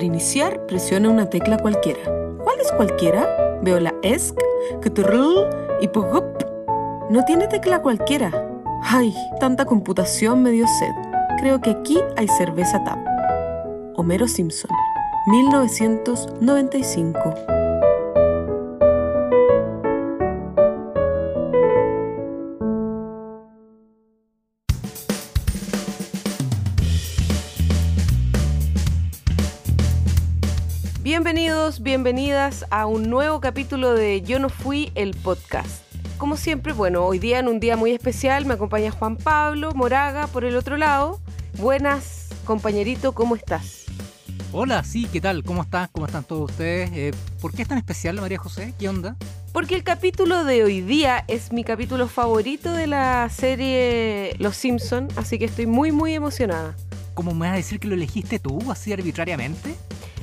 Para iniciar, presiona una tecla cualquiera. ¿Cuál es cualquiera? Veo la ESC, KTRL y PUGUP. No tiene tecla cualquiera. Ay, tanta computación me dio sed. Creo que aquí hay cerveza TAP. Homero Simpson, 1995. Bienvenidos, bienvenidas a un nuevo capítulo de Yo no fui el podcast. Como siempre, bueno, hoy día en un día muy especial me acompaña Juan Pablo Moraga por el otro lado. Buenas, compañerito, ¿cómo estás? Hola, sí, ¿qué tal? ¿Cómo están? ¿Cómo están todos ustedes? Eh, ¿Por qué es tan especial, María José? ¿Qué onda? Porque el capítulo de hoy día es mi capítulo favorito de la serie Los Simpson, así que estoy muy muy emocionada. ¿Cómo me vas a decir que lo elegiste tú así arbitrariamente?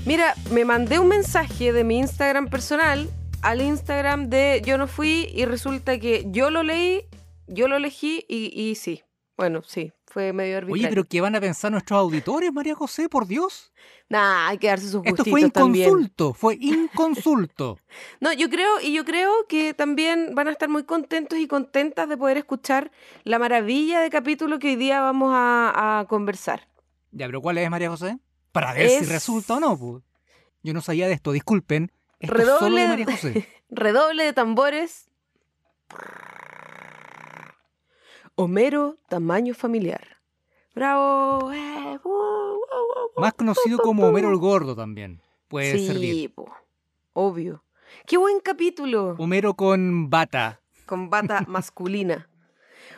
Mira, me mandé un mensaje de mi Instagram personal al Instagram de Yo no fui y resulta que yo lo leí, yo lo elegí y, y sí. Bueno, sí, fue medio arbitrario. Oye, pero ¿qué van a pensar nuestros auditores, María José? Por Dios. Nah, hay que darse sus gustitos Esto fue también. inconsulto, fue inconsulto. No, yo creo, y yo creo que también van a estar muy contentos y contentas de poder escuchar la maravilla de capítulo que hoy día vamos a, a conversar. ya, pero ¿cuál es, María José? Para ver si Es- resulta o no. pues. Yo no sabía de esto, disculpen. Esto es solo Redoble, de María José. redoble de tambores. Homero, tamaño familiar. Bravo. eh, Más conocido como Homero el Gordo también. Puede sí, servir. po, obvio. Qué buen capítulo. Homero con bata. con bata masculina.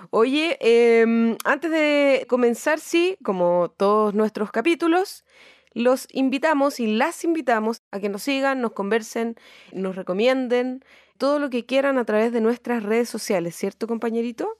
Oye, em, antes de comenzar, sí, como todos nuestros capítulos, los invitamos y las invitamos a que nos sigan, nos conversen, nos recomienden todo lo que quieran a través de nuestras redes sociales, ¿cierto, compañerito?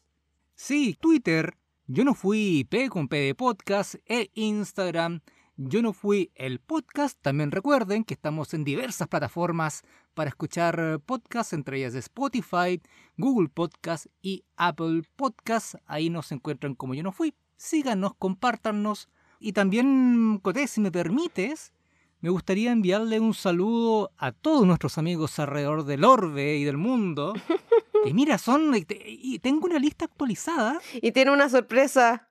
Sí, Twitter, yo no fui P con P de podcast, e Instagram, yo no fui el podcast. También recuerden que estamos en diversas plataformas para escuchar podcasts, entre ellas Spotify, Google Podcast y Apple Podcast. Ahí nos encuentran como yo no fui. Síganos, compártanos. Y también, Coté, si me permites, me gustaría enviarle un saludo a todos nuestros amigos alrededor del orbe y del mundo. Que mira, son. Y tengo una lista actualizada. Y tiene una sorpresa.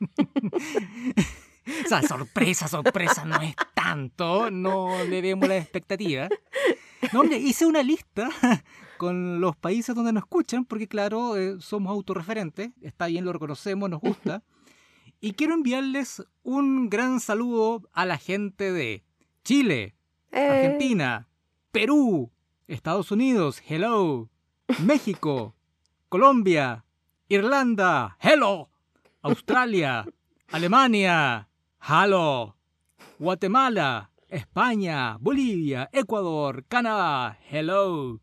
O sea, sorpresa, sorpresa, no es tanto. No le demos la expectativa. No, hombre, hice una lista con los países donde nos escuchan, porque claro, eh, somos autorreferentes. Está bien, lo reconocemos, nos gusta. Y quiero enviarles un gran saludo a la gente de Chile, Eh, Argentina, Perú, Estados Unidos, hello, México, Colombia, Irlanda, hello, Australia, Alemania, hello, Guatemala, España, Bolivia, Ecuador, Canadá, hello,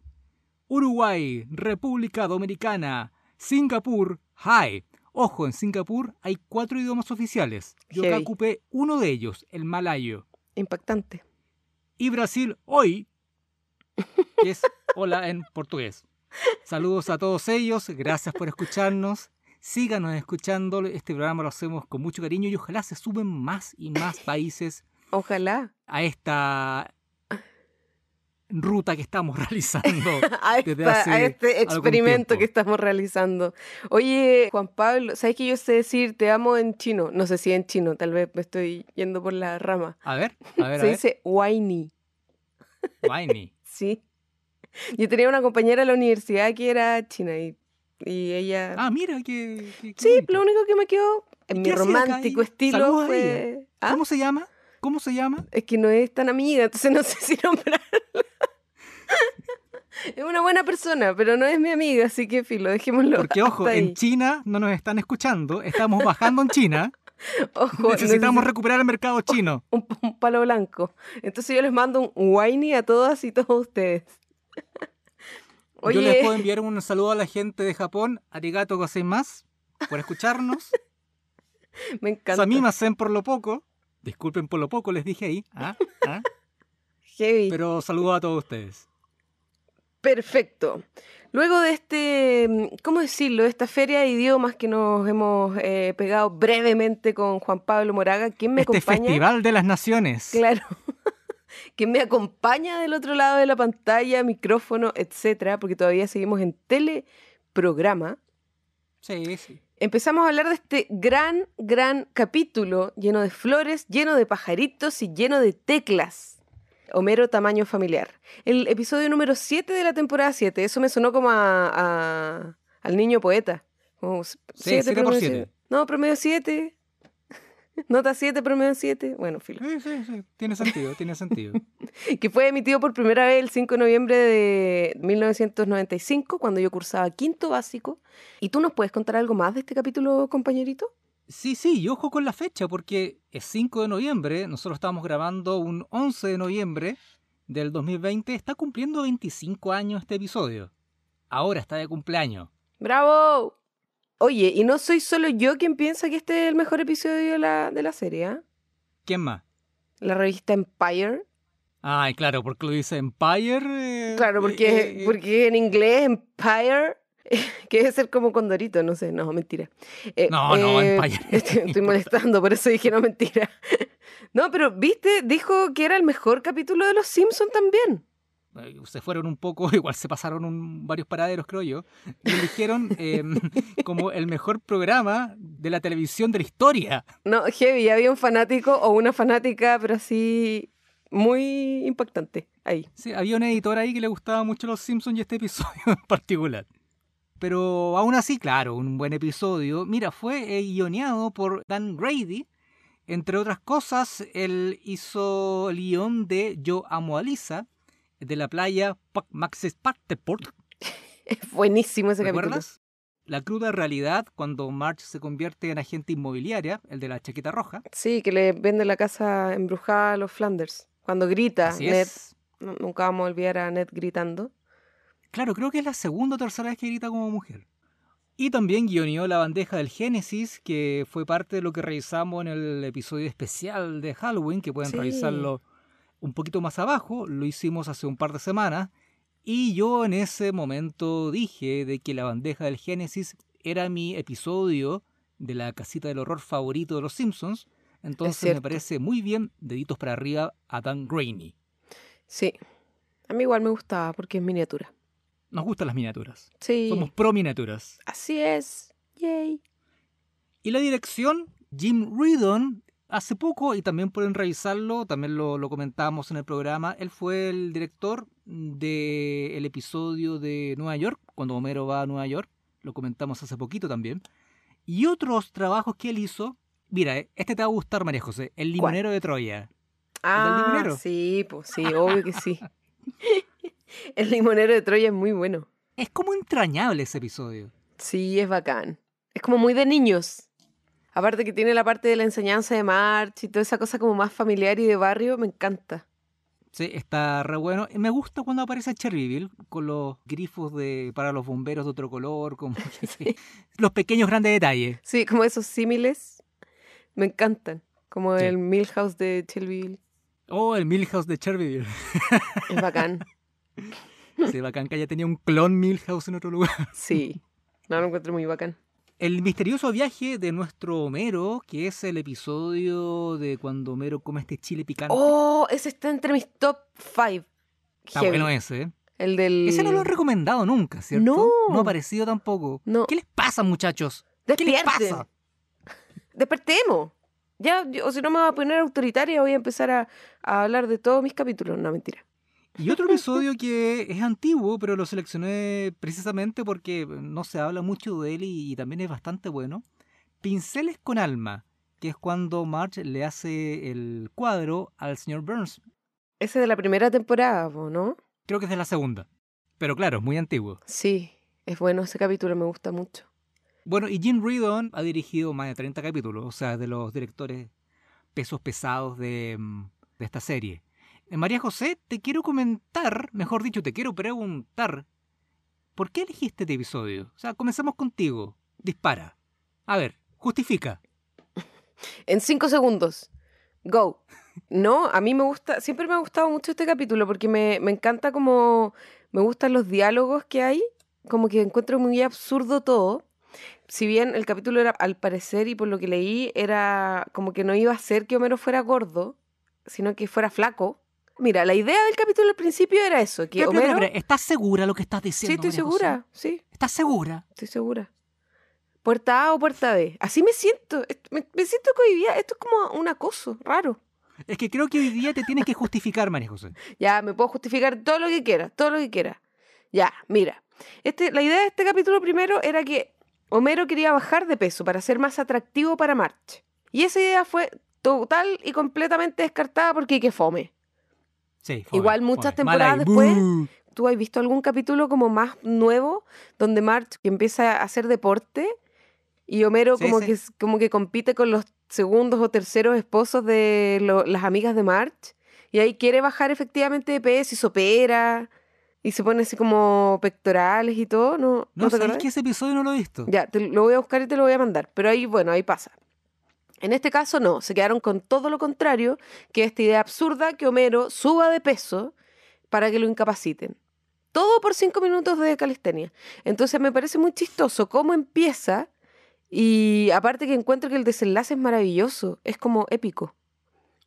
Uruguay, República Dominicana, Singapur, hi. Ojo, en Singapur hay cuatro idiomas oficiales. Yo acá ocupé uno de ellos, el malayo impactante. y Brasil hoy, que es hola en portugués. Saludos a todos ellos, gracias por escucharnos. Síganos escuchando, este programa lo hacemos con mucho cariño y ojalá se suben más y más países Ojalá. a esta ruta que estamos realizando. a, Desde esta- hace a este experimento que estamos realizando. Oye, Juan Pablo, ¿sabes que yo sé decir te amo en chino? No sé si en chino, tal vez me estoy yendo por la rama. A ver, a ver, Se dice whiny, Winey. sí. Yo tenía una compañera en la universidad que era china y, y ella... Ah, mira, qué sí, bonito. lo único que me quedó en ¿Y mi romántico estilo fue... ¿Ah? ¿Cómo se llama? ¿Cómo se llama? Es que no es tan amiga, entonces no sé si nombrarla. es una buena persona, pero no es mi amiga, así que filo, dejémoslo. Porque, ojo, hasta en ahí. China no nos están escuchando, estamos bajando en China. Ojo, Necesitamos necesi- recuperar el mercado chino. un, un palo blanco. Entonces yo les mando un whiny a todas y todos ustedes. Yo les puedo enviar un saludo a la gente de Japón, arigato gozaimasu, por escucharnos. me encanta. Samimasen por lo poco. Disculpen por lo poco, les dije ahí. ¿ah? ¿ah? Heavy. Pero saludo a todos ustedes. Perfecto. Luego de este, ¿cómo decirlo? De esta feria de idiomas que nos hemos eh, pegado brevemente con Juan Pablo Moraga, ¿quién me este acompaña? Festival de las Naciones. Claro. ¿Quién me acompaña del otro lado de la pantalla, micrófono, etcétera? Porque todavía seguimos en teleprograma. Sí, sí. Empezamos a hablar de este gran, gran capítulo lleno de flores, lleno de pajaritos y lleno de teclas. Homero tamaño familiar. El episodio número 7 de la temporada 7. Eso me sonó como a, a- al niño poeta. Como Sí, por promedio siete. siete. No, promedio 7. Nota 7, promedio 7. Bueno, filo. Sí, sí, sí. Tiene sentido, tiene sentido. Que fue emitido por primera vez el 5 de noviembre de 1995, cuando yo cursaba quinto básico. ¿Y tú nos puedes contar algo más de este capítulo, compañerito? Sí, sí, y ojo con la fecha, porque es 5 de noviembre, nosotros estamos grabando un 11 de noviembre del 2020, está cumpliendo 25 años este episodio. Ahora está de cumpleaños. ¡Bravo! Oye, y no soy solo yo quien piensa que este es el mejor episodio de la, de la serie, ¿ah? ¿Quién más? La revista Empire. Ay, claro, porque lo dice Empire. eh, Claro, porque, eh, eh, porque en inglés Empire, que debe ser como Condorito, no sé, no, mentira. Eh, No, no, Empire. Estoy, estoy molestando, por eso dije no, mentira. No, pero viste, dijo que era el mejor capítulo de Los Simpsons también. Eh, Se fueron un poco, igual se pasaron un- varios paraderos, creo yo. Y eligieron eh, como el mejor programa de la televisión de la historia. No, heavy, había un fanático o una fanática, pero así muy impactante ahí. Sí, había un editor ahí que le gustaba mucho Los Simpsons y este episodio en particular. Pero aún así, claro, un buen episodio. Mira, fue eh, guioneado por Dan Grady. Entre otras cosas, él hizo el guion de Yo amo a Lisa, de la playa Pac- Maxis Parteport. Es buenísimo ese capítulo. ¿Recuerdas? La cruda realidad cuando Marge se convierte en agente inmobiliaria, el de la chaqueta roja. Sí, que le vende la casa embrujada a los Flanders. Cuando grita, Así Ned, es. nunca vamos a olvidar a Ned gritando. Claro, creo que es la segunda o tercera vez que grita como mujer. Y también guioneó la bandeja del Génesis, que fue parte de lo que revisamos en el episodio especial de Halloween, que pueden Sí. revisarlo un poquito más abajo. Lo hicimos hace un par de semanas. Y yo en ese momento dije de que la bandeja del Génesis era mi episodio de la casita del horror favorito de los Simpsons. Entonces me parece muy bien, deditos para arriba, a Dan Graney. Sí. A mí igual me gustaba porque es miniatura. Nos gustan las miniaturas. Sí. Somos pro miniaturas. Así es. Yay. Y la dirección, Jim Reardon, hace poco, y también pueden revisarlo, también lo, lo comentábamos en el programa, él fue el director del episodio de Nueva York, cuando Homero va a Nueva York, lo comentamos hace poquito también. Y otros trabajos que él hizo, mira, eh, este te va a gustar, María José, El limonero de Troya. Ah, limonero? sí, pues sí, obvio que sí. El limonero de Troya es muy bueno. Es como entrañable ese episodio. Sí, es bacán. Es como muy de niños. Aparte que tiene la parte de la enseñanza de March y toda esa cosa como más familiar y de barrio, me encanta. Sí, está re bueno. Me gusta cuando aparece Cherryville con los grifos de para los bomberos de otro color, como que sí. los pequeños grandes detalles. Sí, como esos símiles me encantan. Como Sí. el Milhouse de Chelville. Oh, el Milhouse de Cherryville. Es bacán. Sí, bacán que haya tenido un clon Milhouse en otro lugar. Sí. No, lo encuentro muy bacán. El misterioso viaje de nuestro Homero, que es el episodio de cuando Homero come este chile picante. Oh, ese está entre mis top 5. Está bueno ese. El del. Ese no lo he recomendado nunca, ¿cierto? No. No ha aparecido tampoco. No. ¿Qué les pasa, muchachos? ¿Qué les pasa? Despertemos. Ya, o si no me voy a poner autoritaria, voy a empezar a, a hablar de todos mis capítulos. No, mentira. Y otro episodio que es antiguo, pero lo seleccioné precisamente porque no se habla mucho de él y, y también es bastante bueno. Pinceles con alma, que es cuando Marge le hace el cuadro al señor Burns. Ese de la primera temporada, po, ¿no? Creo que es de la segunda. Pero claro, es muy antiguo. Sí, es bueno ese capítulo, me gusta mucho. Bueno, y Jim Reardon ha dirigido más de 30 capítulos, o sea, de los directores pesos pesados de, mm, de esta serie. Eh, María José, te quiero comentar, mejor dicho, te quiero preguntar, ¿por qué elegiste este episodio? O sea, comencemos contigo. Dispara. A ver, justifica. En cinco segundos. Go. No, a mí me gusta, siempre me ha gustado mucho este capítulo porque me, me encanta como Me gustan los diálogos que hay, como que encuentro muy absurdo todo. Si bien el capítulo era, al parecer, y por lo que leí, era como que no iba a ser que Homero fuera gordo, sino que fuera flaco. Mira, la idea del capítulo al principio era eso, que Homero... ¿Estás segura lo que estás Sí, diciendo? estoy María José? segura, sí, ¿Estás segura? estoy segura. Puerta A o puerta B. Así me siento. Me, me siento que hoy día esto es como un acoso raro. Es que creo que hoy día te tienes que justificar, María José. Ya, me puedo justificar todo lo que quiera, todo lo que quiera. Ya, mira. Este, la idea de este capítulo primero era que Homero quería bajar de peso para ser más atractivo para March. Y esa idea fue total y completamente descartada porque que fome. Sí, Igual muchas temporadas después-. ¿Tú has visto algún capítulo como más nuevo donde March empieza a hacer deporte y Homero Sí, como, sí. Que, como que compite con los segundos o terceros esposos de lo- las amigas de March y ahí quiere bajar efectivamente de peso y se opera y se pone así como pectorales y todo? ¿No, No, ¿no te ¿sabes que ese episodio no lo he visto? Ya, te lo voy a buscar y te lo voy a mandar. Pero ahí, bueno, ahí pasa. En este caso no, se quedaron con todo lo contrario, que esta idea absurda que Homero suba de peso para que lo incapaciten. Todo por cinco minutos de calistenia. Entonces me parece muy chistoso cómo empieza y aparte que encuentro que el desenlace es maravilloso, es como épico.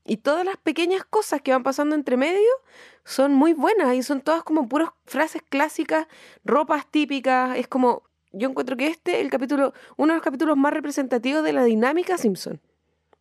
Y todas las pequeñas cosas que van pasando entre medio son muy buenas y son todas como puras frases clásicas, ropas típicas, es como yo encuentro que este es el capítulo, uno de los capítulos más representativos de la dinámica Simpson.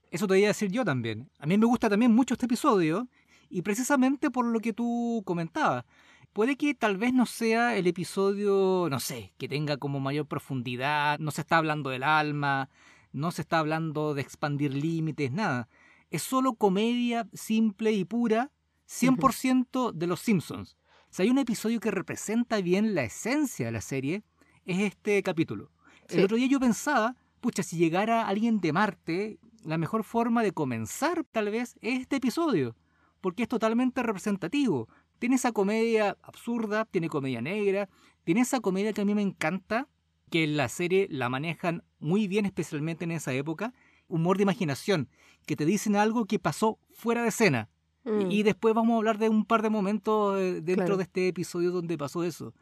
Eso te iba a decir yo también. A mí me gusta también mucho este episodio y precisamente por lo que tú comentabas. Puede que tal vez no sea el episodio, no sé, que tenga como mayor profundidad, no se está hablando del alma, no se está hablando de expandir límites, nada. Es solo comedia simple y pura, 100% de los Simpsons. Si hay un episodio que representa bien la esencia de la serie, es este capítulo. Sí. El otro día yo pensaba, pucha, si llegara alguien de Marte, la mejor forma de comenzar tal vez es este episodio, porque es totalmente representativo. Tiene esa comedia absurda, tiene comedia negra, tiene esa comedia que a mí me encanta, que en la serie la manejan muy bien, especialmente en esa época, humor de imaginación, que te dicen algo que pasó fuera de escena. Mm. Y después vamos a hablar de un par de momentos eh, dentro Claro. de este episodio donde pasó eso.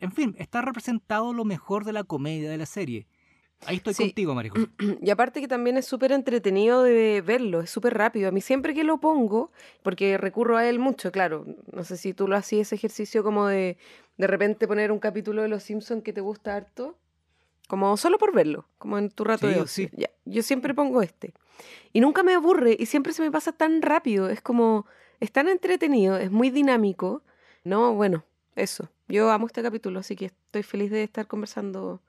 En fin, está representado lo mejor de la comedia de la serie. Ahí estoy Sí. contigo, María José. Y aparte que también es súper entretenido de verlo, es súper rápido. A mí siempre que lo pongo, porque recurro a él mucho, claro, no sé si tú lo hacías ese ejercicio como de de repente poner un capítulo de Los Simpsons que te gusta harto, como solo por verlo, como en tu rato Sí, de ocio. sí. Ya, yo siempre pongo este. Y nunca me aburre y siempre se me pasa tan rápido, es como, es tan entretenido, es muy dinámico. No, bueno, eso. Yo amo este capítulo, así que estoy feliz de estar conversando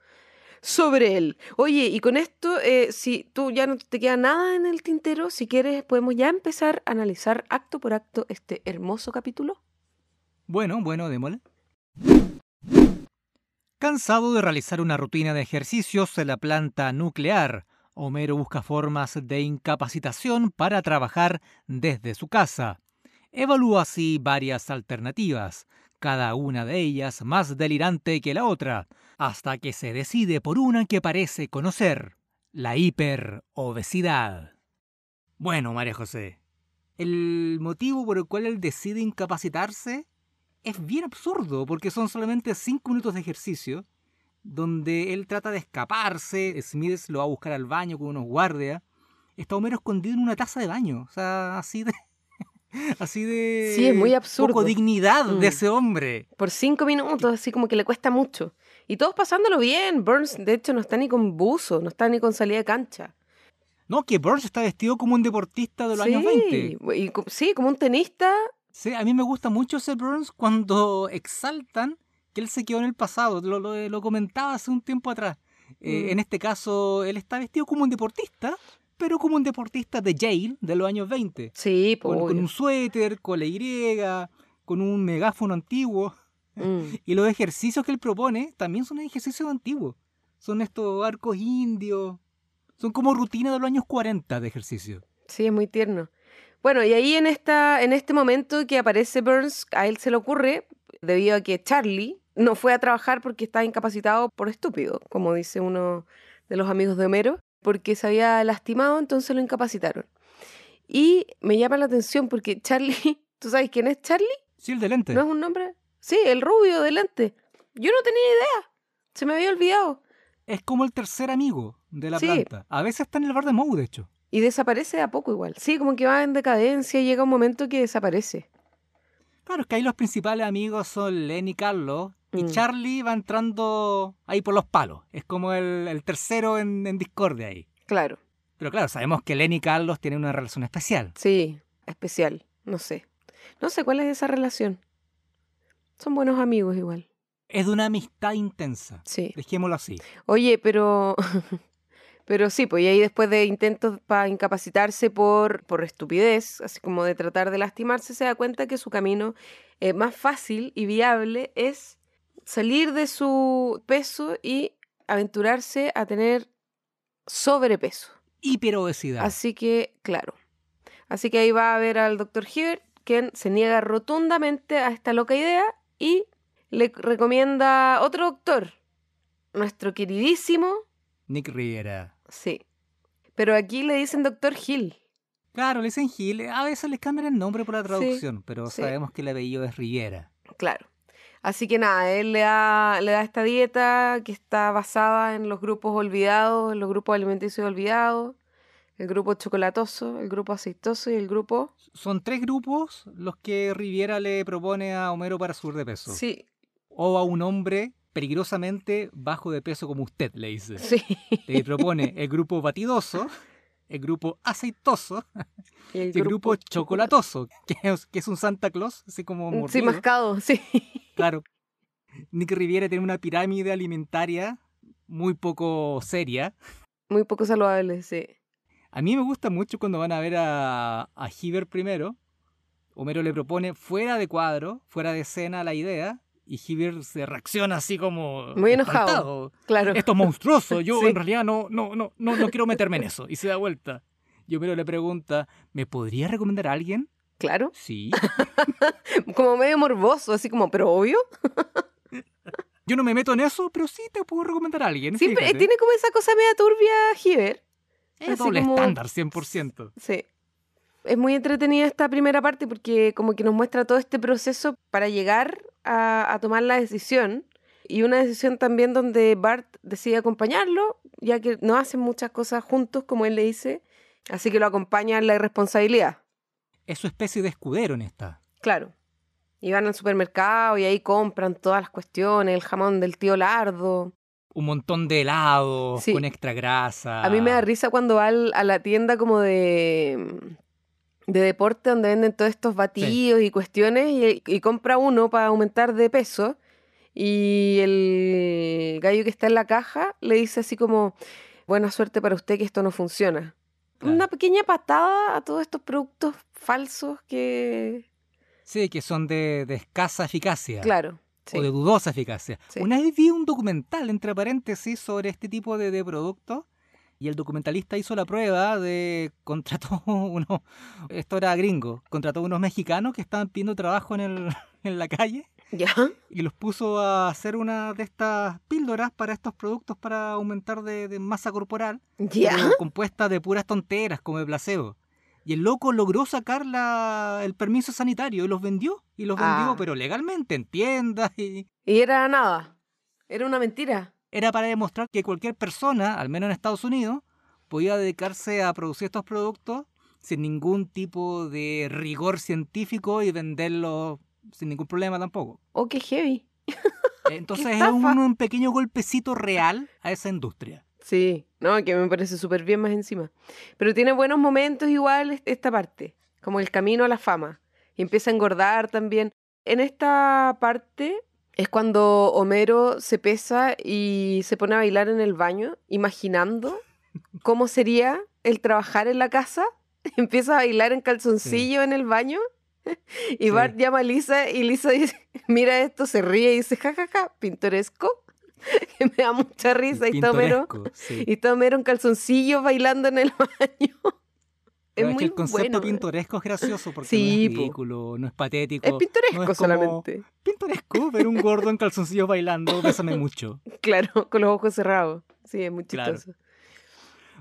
sobre él. Oye, y con esto, eh, si tú ya no te queda nada en el tintero, si quieres, podemos ya empezar a analizar acto por acto este hermoso capítulo. Bueno, bueno, démosle. Cansado de realizar una rutina de ejercicios en la planta nuclear, Homero busca formas de incapacitación para trabajar desde su casa. Evalúa así varias alternativas, cada una de ellas más delirante que la otra, hasta que se decide por una que parece conocer, la hiperobesidad. Bueno, María José, el motivo por el cual él decide incapacitarse es bien absurdo, porque son solamente 5 minutos de ejercicio, donde él trata de escaparse, Smith lo va a buscar al baño con unos guardias, está Homero escondido en una taza de baño, o sea, así de... Así de... Sí, es muy absurdo. Poco dignidad Mm. de ese hombre. Por cinco minutos, así como que le cuesta mucho. Y todos pasándolo bien. Burns, de hecho, no está ni con buzo, no está ni con salida de cancha. No, que Burns está vestido como un deportista de los sí, años 20. y sí, como un tenista. Sí, a mí me gusta mucho ese Burns cuando exaltan que él se quedó en el pasado. Lo, lo- lo comentaba hace un tiempo atrás. Eh, Mm. En este caso, él está vestido como un deportista, pero como un deportista de Yale de los años 20. Sí, Con, con un suéter, con la Y, con un megáfono antiguo. Mm. Y los ejercicios que él propone también son ejercicios antiguos. Son estos arcos indios. Son como rutina de los años 40 de ejercicio. Sí, es muy tierno. Bueno, y ahí en, esta, en este momento que aparece Burns, a él se le ocurre, debido a que Charlie no fue a trabajar porque estaba incapacitado por estúpido, como dice uno de los amigos de Homero, porque se había lastimado, entonces lo incapacitaron. Y me llama la atención porque Charlie, ¿tú sabes quién es Charlie? Sí, el de lente. ¿No es un nombre? Sí, el rubio delante. Yo no tenía idea. Se me había olvidado. Es como el tercer amigo de la Sí. planta. A veces está en el bar de Moe, de hecho. Y desaparece de a poco igual. Sí, como que va en decadencia y llega un momento que desaparece. Claro, es que ahí los principales amigos son Len y Carlos. Y Mm. Charlie va entrando ahí por los palos. Es como el, el tercero en, en discordia ahí. Claro. Pero claro, sabemos que Len y Carlos tienen una relación especial. Sí, especial. No sé. No sé cuál es esa relación. Son buenos amigos igual. Es de una amistad intensa. Sí. Dejémoslo así. Oye, pero. Pero sí, pues y ahí después de intentos para incapacitarse por, por estupidez, así como de tratar de lastimarse, se da cuenta que su camino eh, más fácil y viable es salir de su peso y aventurarse a tener sobrepeso. Hiperobesidad. Así que, claro. Así que ahí va a ver al doctor Hibbert, quien se niega rotundamente a esta loca idea y le recomienda otro doctor, nuestro queridísimo, Nick Riviera. sí. Pero aquí le dicen doctor Hill. Claro, le dicen Gil. A veces les cambian el nombre por la traducción, pero sí. sabemos que el apellido es Riviera. Claro. Así que nada, él le da, le da esta dieta que está basada en los grupos olvidados, en los grupos alimenticios olvidados, el grupo chocolatoso, el grupo aceitoso y el grupo... Son tres grupos los que Riviera le propone a Homero para subir de peso. Sí, O a un hombre peligrosamente bajo de peso como usted, le dice. sí. Le propone el grupo batidoso, el grupo aceitoso Y el grupo chocolatoso, que es, que es un Santa Claus, así como Sí, mordido. mascado, sí. Claro. Nick Riviera tiene una pirámide alimentaria muy poco seria. Muy poco saludable, sí. A mí me gusta mucho cuando van a ver a, a Hibbert primero. Homero le propone fuera de cuadro, fuera de escena la idea, y Hibbert se reacciona así como. Muy enojado. espantado. Claro. Esto es monstruoso, yo Sí. en realidad no, no, no, no, no quiero meterme en eso. Y se da vuelta. Y Homero le pregunta, ¿me podría recomendar a alguien? Claro. Sí. Como medio morboso, así como, pero obvio. Yo no me meto en eso, pero sí te puedo recomendar a alguien. Sí, pero fíjate. tiene como esa cosa media turbia Hiver. Es doble como- estándar, 100%. Sí. Es muy entretenida esta primera parte porque como que nos muestra todo este proceso para llegar a, a tomar la decisión. Y una decisión también donde Bart decide acompañarlo, ya que no hacen muchas cosas juntos, como él le dice. Así que lo acompaña en la irresponsabilidad. Es su especie de escudero en esta. Claro. Y van al supermercado y ahí compran todas las cuestiones, el jamón del tío Lardo. Un montón de helados Sí. con extra grasa. A mí me da risa cuando va al- a la tienda como de, de deporte donde venden todos estos batidos y cuestiones y, y compra uno para aumentar de peso y el gallo que está en la caja le dice así como, buena suerte para usted que esto no funciona. Claro. Una pequeña patada a todos estos productos falsos que... Sí, que son de, de escasa eficacia. Claro. sí. O de dudosa eficacia. Sí. Una vez vi un documental, entre paréntesis, sobre este tipo de, de productos. Y el documentalista hizo la prueba de. Contrató unos. Esto era gringo. Contrató unos mexicanos que estaban pidiendo trabajo en, el, en la calle. ¿Ya? Y los puso a hacer una de estas píldoras para estos productos para aumentar de, de masa corporal. ¿Ya? compuesta de puras tonteras, como de placebo. Y el loco logró sacar la- el permiso sanitario y los vendió. Y los Ah. vendió, pero legalmente, en tiendas. Y Y era nada. Era una mentira. era para demostrar que cualquier persona, al menos en Estados Unidos, podía dedicarse a producir estos productos sin ningún tipo de rigor científico y venderlos sin ningún problema tampoco. Oh, qué heavy. Entonces es estafa! un, un pequeño golpecito real a esa industria. Sí, no, que me parece súper bien más encima. Pero tiene buenos momentos igual est- esta parte, como el camino a la fama. Y empieza a engordar también. En esta parte es cuando Homero se pesa y se pone a bailar en el baño, imaginando cómo sería el trabajar en la casa. Empieza a bailar en calzoncillo en el baño. Y Sí. Bart llama a Lisa y Lisa dice, mira esto, se ríe y dice, jajaja, pintoresco. Que me da mucha risa. Y está Homero, Pintoresco, sí. y está Homero en calzoncillo bailando en el baño. Es muy que el concepto bueno. pintoresco es gracioso porque Sí, no es po. ridículo, no es patético. Es pintoresco no es como- solamente. Pintoresco ver un gordo en calzoncillos bailando, bésame mucho. Claro, con los ojos cerrados. Sí, es muy Claro. chistoso.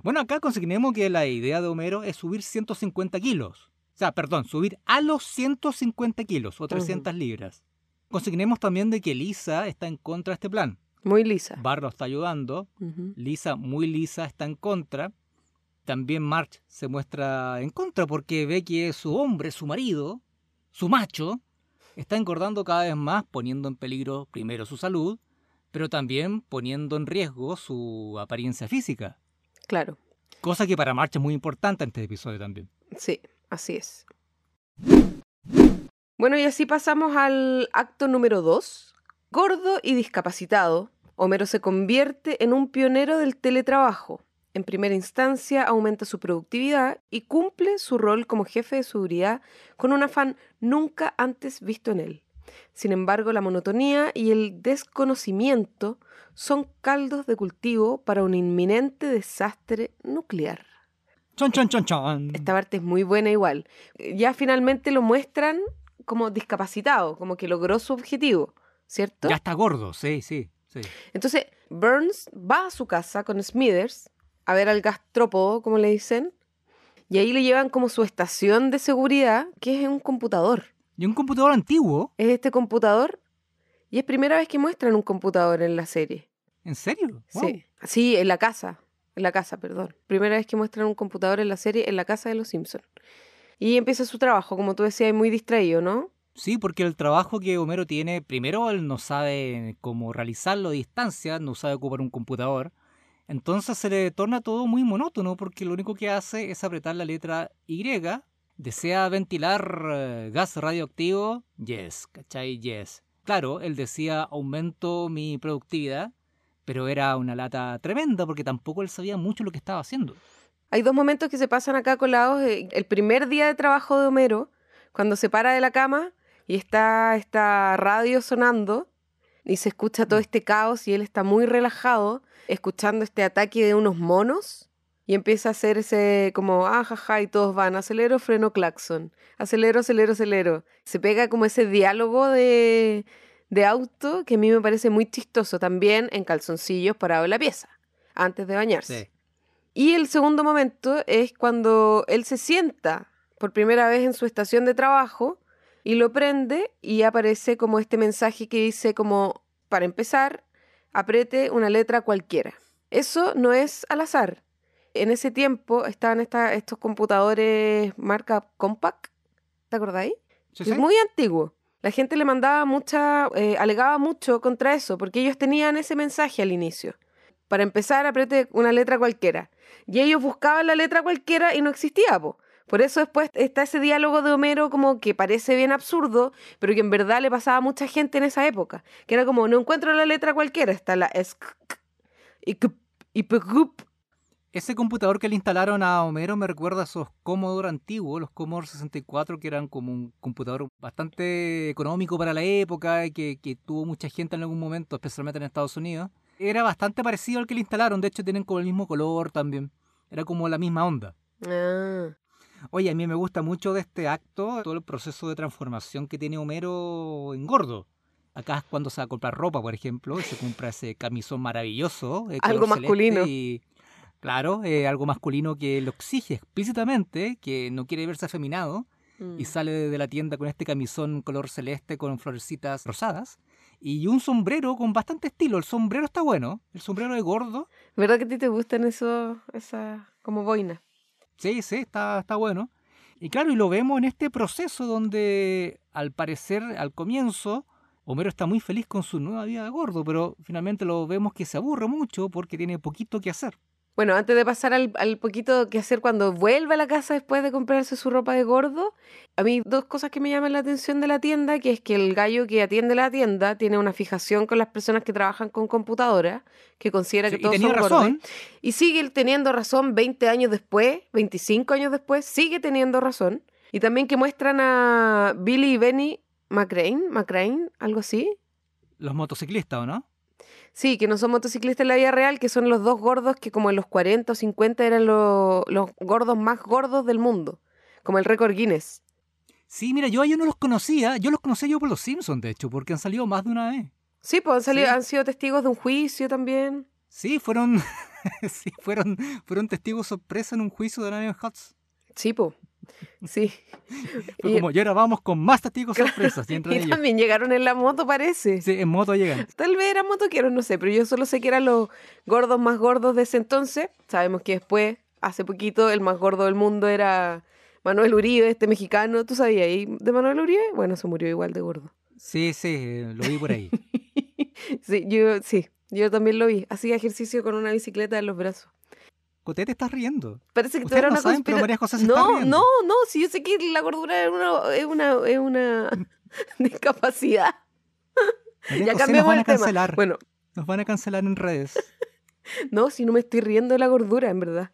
Bueno, acá conseguimos que la idea de Homero es subir 150 kilos. O sea, perdón, subir a los 150 kilos o 300 libras. Consignemos también de que Lisa está en contra de este plan. Muy lisa. Bart lo está ayudando. Lisa, muy lisa, está en contra. También March se muestra en contra porque ve que su hombre, su marido, su macho, está engordando cada vez más, poniendo en peligro primero su salud, pero también poniendo en riesgo su apariencia física. Claro, Cosa que para March es muy importante en este episodio también. sí, así es. Bueno, y así pasamos al acto número 2. Gordo y discapacitado, Homero se convierte en un pionero del teletrabajo. En primera instancia aumenta su productividad y cumple su rol como jefe de seguridad con un afán nunca antes visto en él. Sin embargo, la monotonía y el desconocimiento son caldos de cultivo para un inminente desastre nuclear. Chon, chon, chon, chon. Esta parte es muy buena igual. Ya finalmente lo muestran como discapacitado, como que logró su objetivo, ¿cierto? Ya está gordo, sí, sí, sí. Entonces, Burns va a su casa con Smithers a ver al gastrópodo, como le dicen, y ahí le llevan como su estación de seguridad, que es un computador. Y un computador antiguo, Es este computador, y es primera vez que muestran un computador en la serie. ¿en serio? Wow. Sí, sí, en la casa, en la casa, perdón. Primera vez que muestran un computador en la serie, en la casa de los Simpsons. Y empieza su trabajo, como tú decías, muy distraído, ¿no? Sí, porque el trabajo que Homero tiene, primero él no sabe cómo realizarlo a distancia, no sabe ocupar un computador. Entonces se le torna todo muy monótono porque lo único que hace es apretar la letra Y. Desea ventilar eh, gas radioactivo, yes, ¿cachai? Yes. Claro, él decía aumento mi productividad, pero era una lata tremenda porque tampoco él sabía mucho lo que estaba haciendo. Hay dos momentos que se pasan acá colados. eh, El primer día de trabajo de Homero, cuando se para de la cama y está esta radio sonando y se escucha todo este caos y él está muy relajado escuchando este ataque de unos monos y empieza a hacer ese como, ah, jaja, y todos van, acelero, freno, claxon, acelero, acelero, acelero. Se pega como ese diálogo de, de auto que a mí me parece muy chistoso también en calzoncillos parado en la pieza, antes de bañarse. Y el segundo momento es cuando él se sienta por primera vez en su estación de trabajo y lo prende y aparece como este mensaje que dice como, para empezar, apriete una letra cualquiera. Eso no es al azar. En ese tiempo estaban esta- estos computadores marca Compaq, ¿te acordáis? Sí, Es muy antiguo. La gente le mandaba mucha, eh, alegaba mucho contra eso, porque ellos tenían ese mensaje al inicio. Para empezar, apriete una letra cualquiera. Y ellos buscaban la letra cualquiera y no existía, po. Por eso después está ese diálogo de Homero como que parece bien absurdo, pero que en verdad le pasaba a mucha gente en esa época. Que era como, no encuentro la letra cualquiera, está la S y y Ese computador que le instalaron a Homero me recuerda a esos Commodore antiguos, los Commodore 64, que eran como un computador bastante económico para la época y que, que tuvo mucha gente en algún momento, especialmente en Estados Unidos. Era bastante parecido al que le instalaron, de hecho tienen como el mismo color también. Era como la misma onda. Ah, Oye, a mí me gusta mucho de este acto todo el proceso de transformación que tiene Homero en gordo. Acá es cuando se va a comprar ropa, por ejemplo, y se compra ese camisón maravilloso. Algo masculino. Y, claro, eh, algo masculino que lo exige explícitamente, que no quiere verse afeminado, mm. y sale de la tienda con este camisón color celeste con florecitas rosadas. Y un sombrero con bastante estilo. El sombrero está bueno. El sombrero de gordo. ¿Verdad que a ti te gustan eso, esas como boinas? Sí, sí, está, está bueno. Y claro, y lo vemos en este proceso donde al parecer al comienzo Homero está muy feliz con su nueva vida de gordo, pero finalmente lo vemos que se aburre mucho porque tiene poquito que hacer. Bueno, antes de pasar al, al poquito que hacer cuando vuelve a la casa después de comprarse su ropa de gordo, a mí dos cosas que me llaman la atención de la tienda, que es que el gallo que atiende la tienda tiene una fijación con las personas que trabajan con computadoras, que considera Sí, que todos tenía son razón. gordos. Y sigue teniendo razón 20 años después, 25 años después, sigue teniendo razón. Y también que muestran a Billy y Benny McCrane, McCrane, algo así. Los motociclistas, ¿o no? Sí, que no son motociclistas en la vida real, que son los dos gordos que como en los 40 o 50 eran lo- los gordos más gordos del mundo, como el récord Guinness. Sí, mira, yo a ellos no los conocía. Yo los conocía yo por los Simpsons, de hecho, porque han salido más de una vez. Sí, pues han, salido, Sí. han sido testigos de un juicio también. Sí, fueron, sí, fueron, fueron testigos sorpresa en un juicio de Lion Huts. Sí, pues. Sí. Fue Y- como, y ahora vamos con más testigos sorpresas. Y Y también llegaron en la moto, parece. Sí, en moto llegan. Tal vez eran motoqueros, no sé, pero yo solo sé que eran los gordos más gordos de ese entonces. Sabemos que después, hace poquito, el más gordo del mundo era Manuel Uribe, este mexicano. ¿Tú sabías ahí de Manuel Uribe? Bueno, se murió igual de gordo. Sí, sí, lo vi por ahí. Sí, yo, sí, yo también lo vi. Hacía ejercicio con una bicicleta en los brazos. Coté te estás riendo. Parece que tú eras no una saben, pero María José se está No, riendo. no, no, si yo sé que la gordura es una, es una, es una discapacidad. María Ya José nos a el tema. Bueno, Nos van a cancelar en redes. no, si no me estoy riendo de la gordura, en verdad.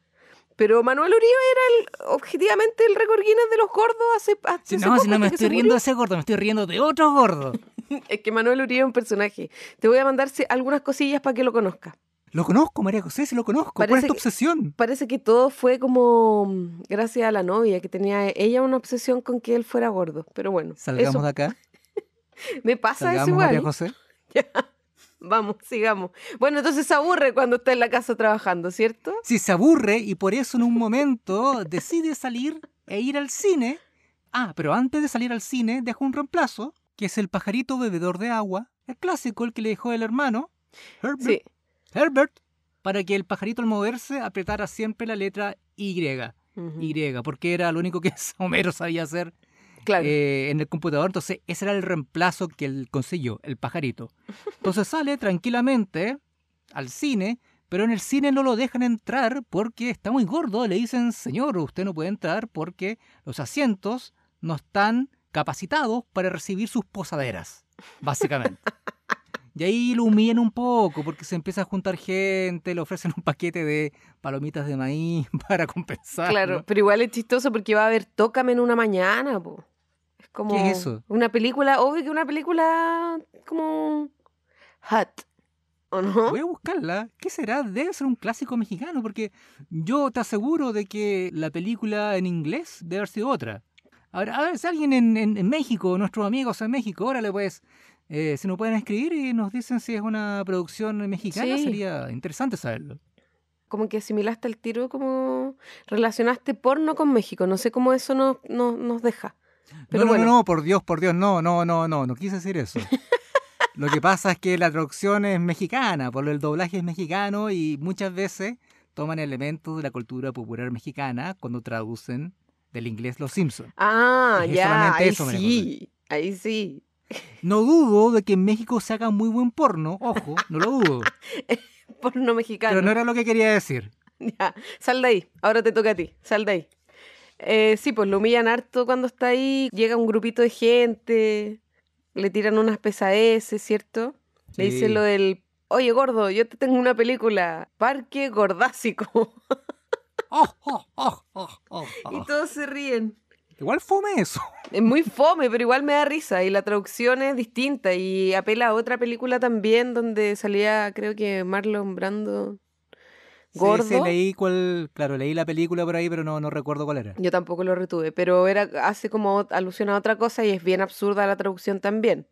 Pero Manuel Uribe era el, objetivamente el récord Guinness de los gordos hace, hace Si hace no, si no me estoy riendo de ese gordo, me estoy riendo de otro gordo. Es que Manuel Uribe es un personaje. Te voy a mandar algunas cosillas para que lo conozcas. Lo conozco, María José, sí lo conozco. ¿Cuál Parece es tu que- obsesión? Parece que todo fue como mm, gracias a la novia, que tenía ella una obsesión con que él fuera gordo. Pero bueno, Salgamos eso de acá. me pasa eso Salgamos, María igual. José. Vamos, sigamos. Bueno, entonces se aburre cuando está en la casa trabajando, ¿cierto? Si se aburre y por eso en un momento decide salir e ir al cine. Ah, pero antes de salir al cine deja un reemplazo, que es el pajarito bebedor de agua, el clásico, el que le dejó el hermano, Herbert, Sí. Herbert, para que el pajarito al moverse apretara siempre la letra Y. Y, porque era lo único que Homero sabía hacer Claro. eh, en el computador. Entonces, ese era el reemplazo que él consiguió, el pajarito. Entonces sale tranquilamente al cine, pero en el cine no lo dejan entrar porque está muy gordo. Le dicen, señor, usted no puede entrar porque los asientos no están capacitados para recibir sus posaderas, básicamente. Y ahí lo humillan un poco porque se empieza a juntar gente, le ofrecen un paquete de palomitas de maíz para compensar. Claro, pero igual es chistoso porque va a haber Tócame en una mañana, po. Es como ¿Qué es eso? una película, obvio que una película como Hot, ¿o no? Voy a buscarla. ¿Qué será? Debe ser un clásico mexicano, porque yo te aseguro de que la película en inglés debe haber sido otra. Ahora, a ver, si alguien en, en- en México, nuestros amigos en México, órale pues, eh, si nos pueden escribir y nos dicen si es una producción mexicana, Sí. sería interesante saberlo. Como que asimilaste el tiro, como relacionaste porno con México. No sé cómo eso nos, nos, nos deja. Pero no, no, bueno. no, no, por Dios, por Dios, no, no, no, no, no quise decir eso. Lo que pasa es que la traducción es mexicana, por el doblaje es mexicano y muchas veces toman elementos de la cultura popular mexicana cuando traducen del inglés Los Simpsons. Ah, Es ya, ahí eso, sí, ahí sí. No dudo de que en México se haga muy buen porno, ojo, no lo dudo, Porno mexicano. pero no era lo que quería decir. Ya, sal de ahí. Ahora te toca a ti. Sal de ahí. Eh, sí, pues lo humillan harto cuando está ahí. Llega un grupito de gente. Le tiran unas pesadeces, ¿cierto? Le dicen lo del. Oye, gordo, yo te tengo una película. Parque Gordásico. Oh, oh, oh, oh, oh, y oh. todos se ríen. Igual fome eso. Es muy fome, pero igual me da risa. Y la traducción es distinta. Y apela a otra película también donde salía, creo que Marlon Brando. Gordo. Sí, sí, leí cuál, claro, leí la película por ahí, pero no, no recuerdo cuál era. Yo tampoco lo retuve, pero era hace como alusión a otra cosa y es bien absurda la traducción también.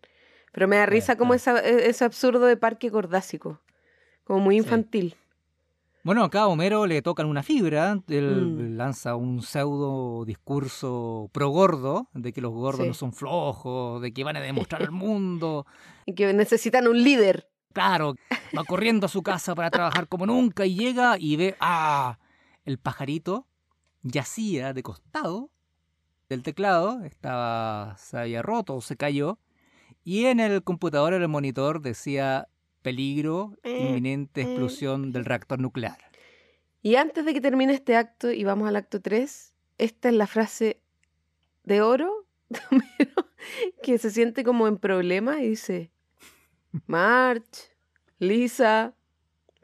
Pero me da risa como esa, e- ese absurdo de parque gordásico, como muy Sí. Bueno, acá a Homero le tocan una fibra, él Mm. lanza un pseudo discurso pro gordo, de que los gordos Sí. no son flojos, de que van a demostrar al mundo. Y que necesitan un líder. Claro, va corriendo a su casa para trabajar como nunca y llega y ve, ah, el pajarito yacía de costado del teclado, estaba, se había roto o se cayó, y en el computador, en el monitor, decía peligro, Eh, inminente eh. explosión del reactor nuclear. Y antes de que termine este acto y vamos al acto 3, esta es la frase de oro de Homero, que se siente como en problema y dice, March, Lisa,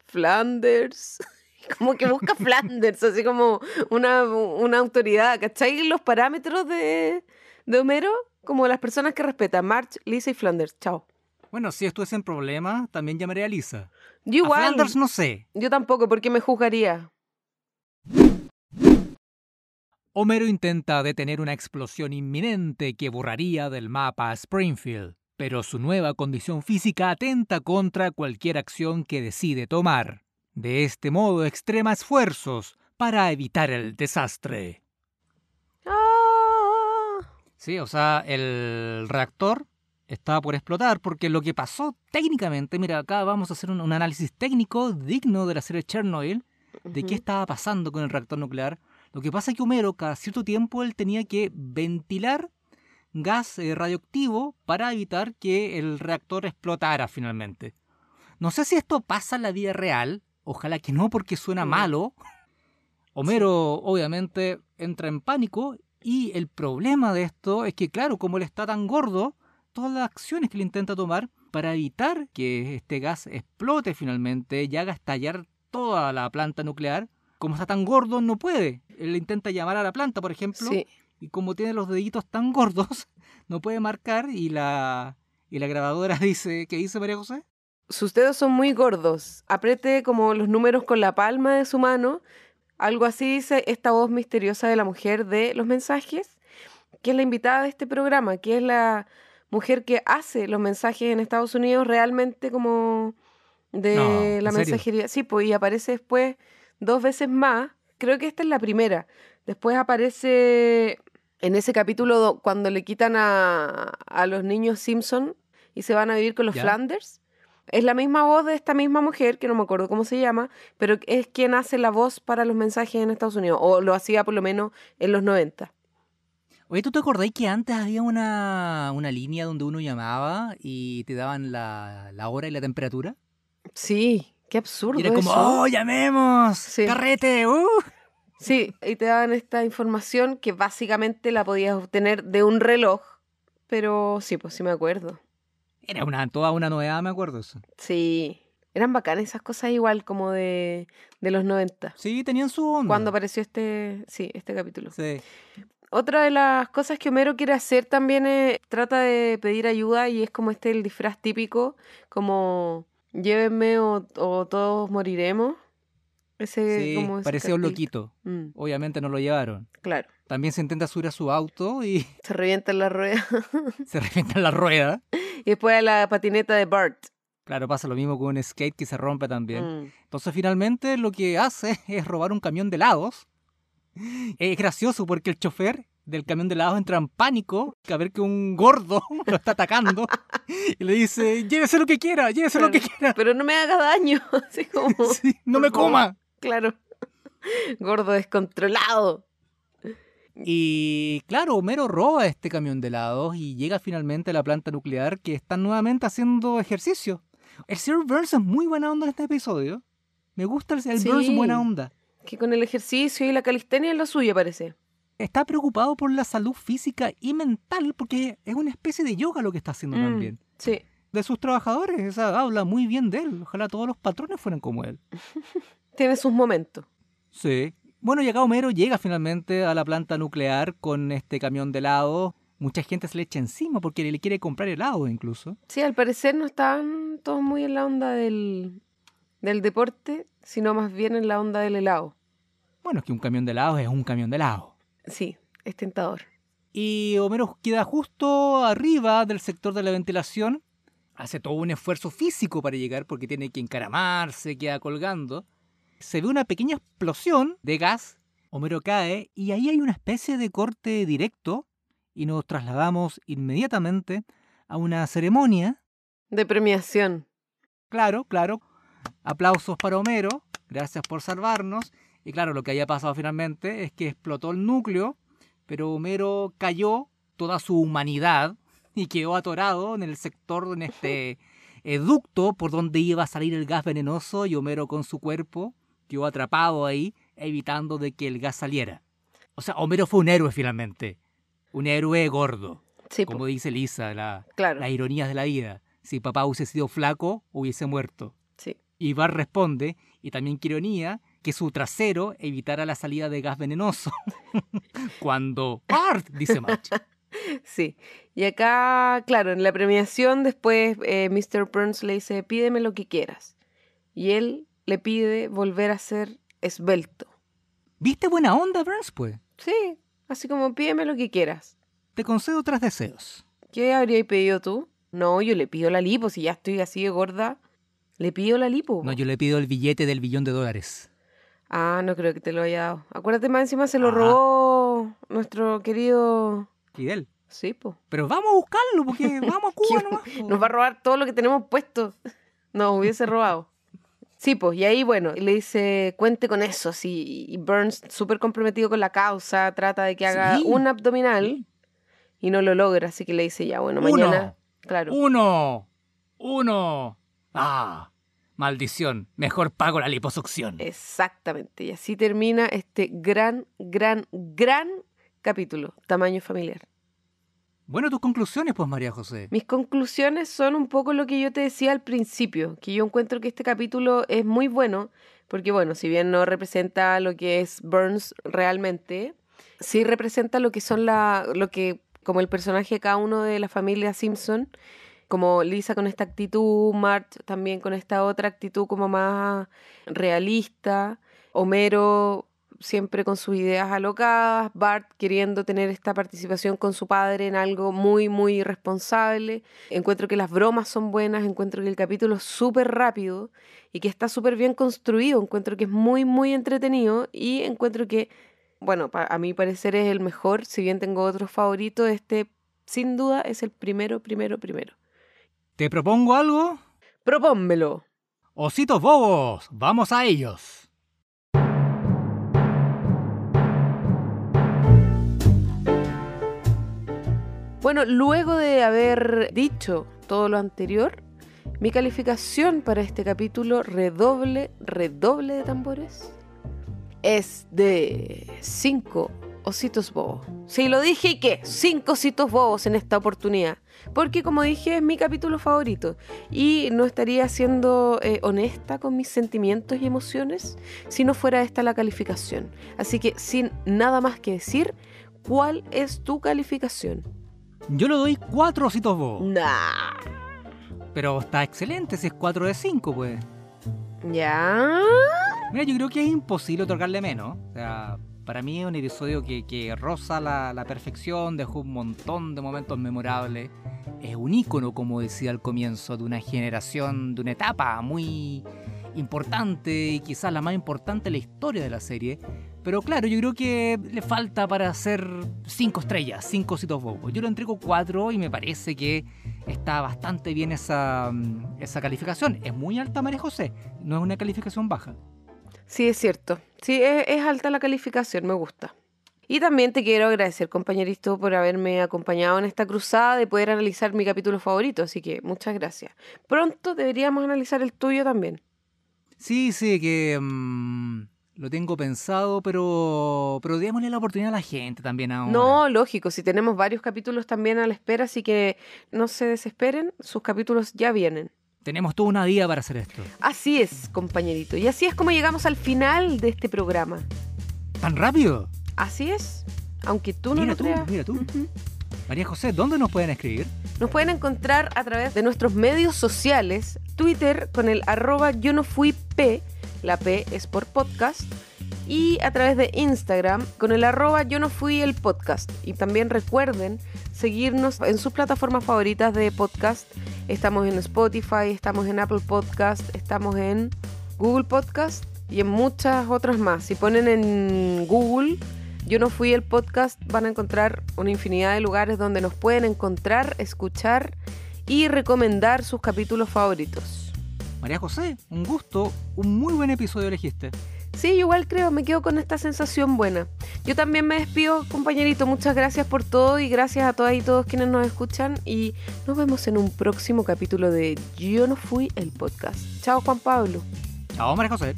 Flanders. Como que busca Flanders, así como una, una autoridad. ¿Cachai? Los parámetros de, de Homero, como las personas que respetan, March, Lisa y Flanders. Chao. Bueno, si esto es en problema, también llamaré a Lisa. Yo A igual. Flanders no sé. Yo tampoco, porque me juzgaría. Homero intenta detener una explosión inminente que borraría del mapa a Springfield, pero su nueva condición física atenta contra cualquier acción que decide tomar. De este modo extrema esfuerzos para evitar el desastre. ¡Ah! Sí, o sea, el reactor estaba por explotar porque lo que pasó técnicamente, mira, acá vamos a hacer un, un análisis técnico digno de la serie Chernobyl de qué estaba pasando con el reactor nuclear. Lo que pasa es que Homero, cada cierto tiempo, él tenía que ventilar gas eh, radioactivo para evitar que el reactor explotara finalmente. No sé si esto pasa en la vida real, ojalá que no porque suena malo. Homero obviamente entra en pánico y el problema de esto es que claro, como él está tan gordo, todas las acciones que él intenta tomar para evitar que este gas explote finalmente y haga estallar toda la planta nuclear, como está tan gordo no puede. Él intenta llamar a la planta, por ejemplo, Sí, y como tiene los deditos tan gordos, no puede marcar y la, y la grabadora dice, ¿qué dice María José? sus dedos son muy gordos. Apriete como los números con la palma de su mano. Algo así dice esta voz misteriosa de la mujer de los mensajes, que es la invitada de este programa, que es la mujer que hace los mensajes en Estados Unidos realmente como de No, la mensajería. Sí, pues y aparece después dos veces más. Creo que esta es la primera. Después aparece en ese capítulo do- cuando le quitan a, a los niños Simpson y se van a vivir con los Ya. Flanders. Es la misma voz de esta misma mujer, que no me acuerdo cómo se llama, pero es quien hace la voz para los mensajes en Estados Unidos, o lo hacía por lo menos en los 90. Oye, ¿tú te acordás que antes había una, una línea donde uno llamaba y te daban la, la hora y la temperatura? Sí, qué absurdo. Y era como, eso. ¡oh, llamemos! Sí. ¡Carrete! ¡Uh! Sí, y te daban esta información que básicamente la podías obtener de un reloj, pero sí, pues sí me acuerdo. Era una, toda una novedad, me acuerdo eso. Sí, eran bacanas esas cosas igual como de, de los 90. Sí, tenían su onda. Cuando apareció este, sí, este capítulo. Sí. Otra de las cosas que Homero quiere hacer también es, trata de pedir ayuda y es como este el disfraz típico, como llévenme o, o todos moriremos. Ese, Sí, como ese parecía un loquito. Mm, Obviamente no lo llevaron. claro, También se intenta subir a su auto y se revienta la rueda. se revienta la rueda. y después a la patineta de Bart. Claro, pasa lo mismo con un skate que se rompe también. Mm. Entonces finalmente lo que hace es robar un camión de helados. Es gracioso porque el chofer del camión de helados entra en pánico a ver que un gordo lo está atacando y le dice, llévese lo que quiera, llévese lo que quiera. Pero no me haga daño, así como, Sí, no me favor. coma. claro, gordo descontrolado. Y claro, Homero roba este camión de helados y llega finalmente a la planta nuclear que están nuevamente haciendo ejercicio. El señor Burns es muy buena onda en este episodio. Me gusta el, el Sí. Burns buena onda. Que con el ejercicio y la calistenia es lo suyo, parece. Está preocupado por la salud física y mental porque es una especie de yoga lo que está haciendo Mm, también. Sí. De sus trabajadores, o sea, habla muy bien de él. Ojalá todos los patrones fueran como él. Tiene sus momentos. Sí. Bueno, y acá Homero llega finalmente a la planta nuclear con este camión de helado. Mucha gente se le echa encima porque le quiere comprar helado incluso. Sí, al parecer no estaban todos muy en la onda del, del deporte, sino más bien en la onda del helado. Bueno, es que un camión de helado es un camión de helado. Sí, es tentador. Y Homero queda justo arriba del sector de la ventilación. Hace todo un esfuerzo físico para llegar porque tiene que encaramarse, queda colgando. Se ve una pequeña explosión de gas. Homero cae y ahí hay una especie de corte directo y nos trasladamos inmediatamente a una ceremonia. De premiación. Claro, claro. Aplausos para Homero. Gracias por salvarnos. Y claro, lo que haya pasado finalmente es que explotó el núcleo, pero Homero cayó toda su humanidad y quedó atorado en el sector, en este ducto por donde iba a salir el gas venenoso y Homero con su cuerpo quedó atrapado ahí, evitando de que el gas saliera. O sea, Homero fue un héroe finalmente. Un héroe gordo, Sí, como dice Lisa, la, claro. las ironías de la vida. Si papá hubiese sido flaco, hubiese muerto. Y Bart responde, y también qué ironía, que su trasero evitara la salida de gas venenoso. Cuando Bart, dice March. Sí. Y acá, claro, en la premiación después eh, Mr. Burns le dice, pídeme lo que quieras. Y él le pide volver a ser esbelto. ¿Viste buena onda, Burns, pues? Sí, así como pídeme lo que quieras. Te concedo tres deseos. ¿Qué habrías pedido tú? No, yo le pido la lipo, si ya estoy así de gorda. Le pido la lipo. No, yo le pido el billete del billón de dólares. Ah, no creo que te lo haya dado. Acuérdate más encima se lo robó nuestro querido... Fidel. Sí, pues. Pero vamos a buscarlo, porque vamos a Cuba nomás. po. Nos va a robar todo lo que tenemos puesto. Nos hubiese robado. Sí, pues, y ahí, bueno, le dice, cuente con eso, sí. Y Burns, súper comprometido con la causa, trata de que haga Sí. un abdominal y no lo logra, así que le dice, ya, bueno, mañana. Claro. Uno. Uno. Ah, maldición. Mejor pago la liposucción. Exactamente. Y así termina este gran, gran, gran capítulo, tamaño familiar. Bueno, tus conclusiones, pues, María José. Mis conclusiones son un poco lo que yo te decía al principio, que yo encuentro que este capítulo es muy bueno, porque bueno, si bien no representa lo que es Burns realmente, sí representa lo que son la, lo que, como el personaje de cada uno de la familia Simpson, como Lisa con esta actitud, Mart también con esta otra actitud como más realista, Homero siempre con sus ideas alocadas, Bart queriendo tener esta participación con su padre en algo muy, muy irresponsable. Encuentro que las bromas son buenas, encuentro que el capítulo es súper rápido y que está súper bien construido, encuentro que es muy, muy entretenido y encuentro que, bueno, a mi parecer es el mejor, si bien tengo otros favoritos, este sin duda es el primero, primero, primero. ¿Te propongo algo? Propónmelo. Ositos bobos, vamos a ellos. Bueno, luego de haber dicho todo lo anterior, mi calificación para este capítulo, redoble, redoble de tambores, es de 5 ositos bobos. Sí, lo dije y qué, 5 ositos bobos en esta oportunidad. Porque como dije, es mi capítulo favorito. Y no estaría siendo eh, honesta con mis sentimientos y emociones si no fuera esta la calificación. Así que sin nada más que decir, ¿cuál es tu calificación? Yo le doy cuatro ositos bobos. Nah. Pero está excelente si es 4 de 5, pues. ¿Ya? Mira, yo creo que es imposible otorgarle menos. O sea, para mí es un episodio que, que roza la, la perfección, dejó un montón de momentos memorables. Es un ícono, como decía al comienzo, de una generación, de una etapa muy importante y quizás la más importante en la historia de la serie. Pero claro, yo creo que le falta para hacer cinco estrellas, cinco ositos bobos. Yo le entrego cuatro y me parece que está bastante bien esa, mm, esa calificación. Es muy alta, María José. No es una calificación baja. Sí, es cierto. Sí, es, es alta la calificación, me gusta. Y también te quiero agradecer, compañerito, por haberme acompañado en esta cruzada de poder analizar mi capítulo favorito. Así que muchas gracias. Pronto deberíamos analizar el tuyo también. Sí, sí, que mm, lo tengo pensado, pero, pero démosle la oportunidad a la gente también ahora. No, lógico, si tenemos varios capítulos también a la espera, así que no se desesperen, sus capítulos ya vienen. Tenemos toda una vida para hacer esto. Así es, compañerito. Y así es como llegamos al final de este programa. ¿Tan rápido? Así es, aunque tú no Mira lo tú, creas. mira tú. María José, ¿dónde nos pueden escribir? Nos pueden encontrar a través de nuestros medios sociales, Twitter con el arroba yo no fui P, la P es por podcast, y a través de Instagram con el arroba yo no fui el podcast. Y también recuerden seguirnos en sus plataformas favoritas de podcast. Estamos en Spotify, estamos en Apple Podcast, estamos en Google Podcast y en muchas otras más. Si ponen en Google yo no fui el podcast, van a encontrar una infinidad de lugares donde nos pueden encontrar, escuchar y recomendar sus capítulos favoritos. María José, un gusto, un muy buen episodio elegiste. Sí, igual creo, me quedo con esta sensación buena. Yo también me despido, compañerito. Muchas gracias por todo y gracias a todas y todos quienes nos escuchan. Y nos vemos en un próximo capítulo de Yo no fui el podcast. Chao, Juan Pablo. Chao, María José.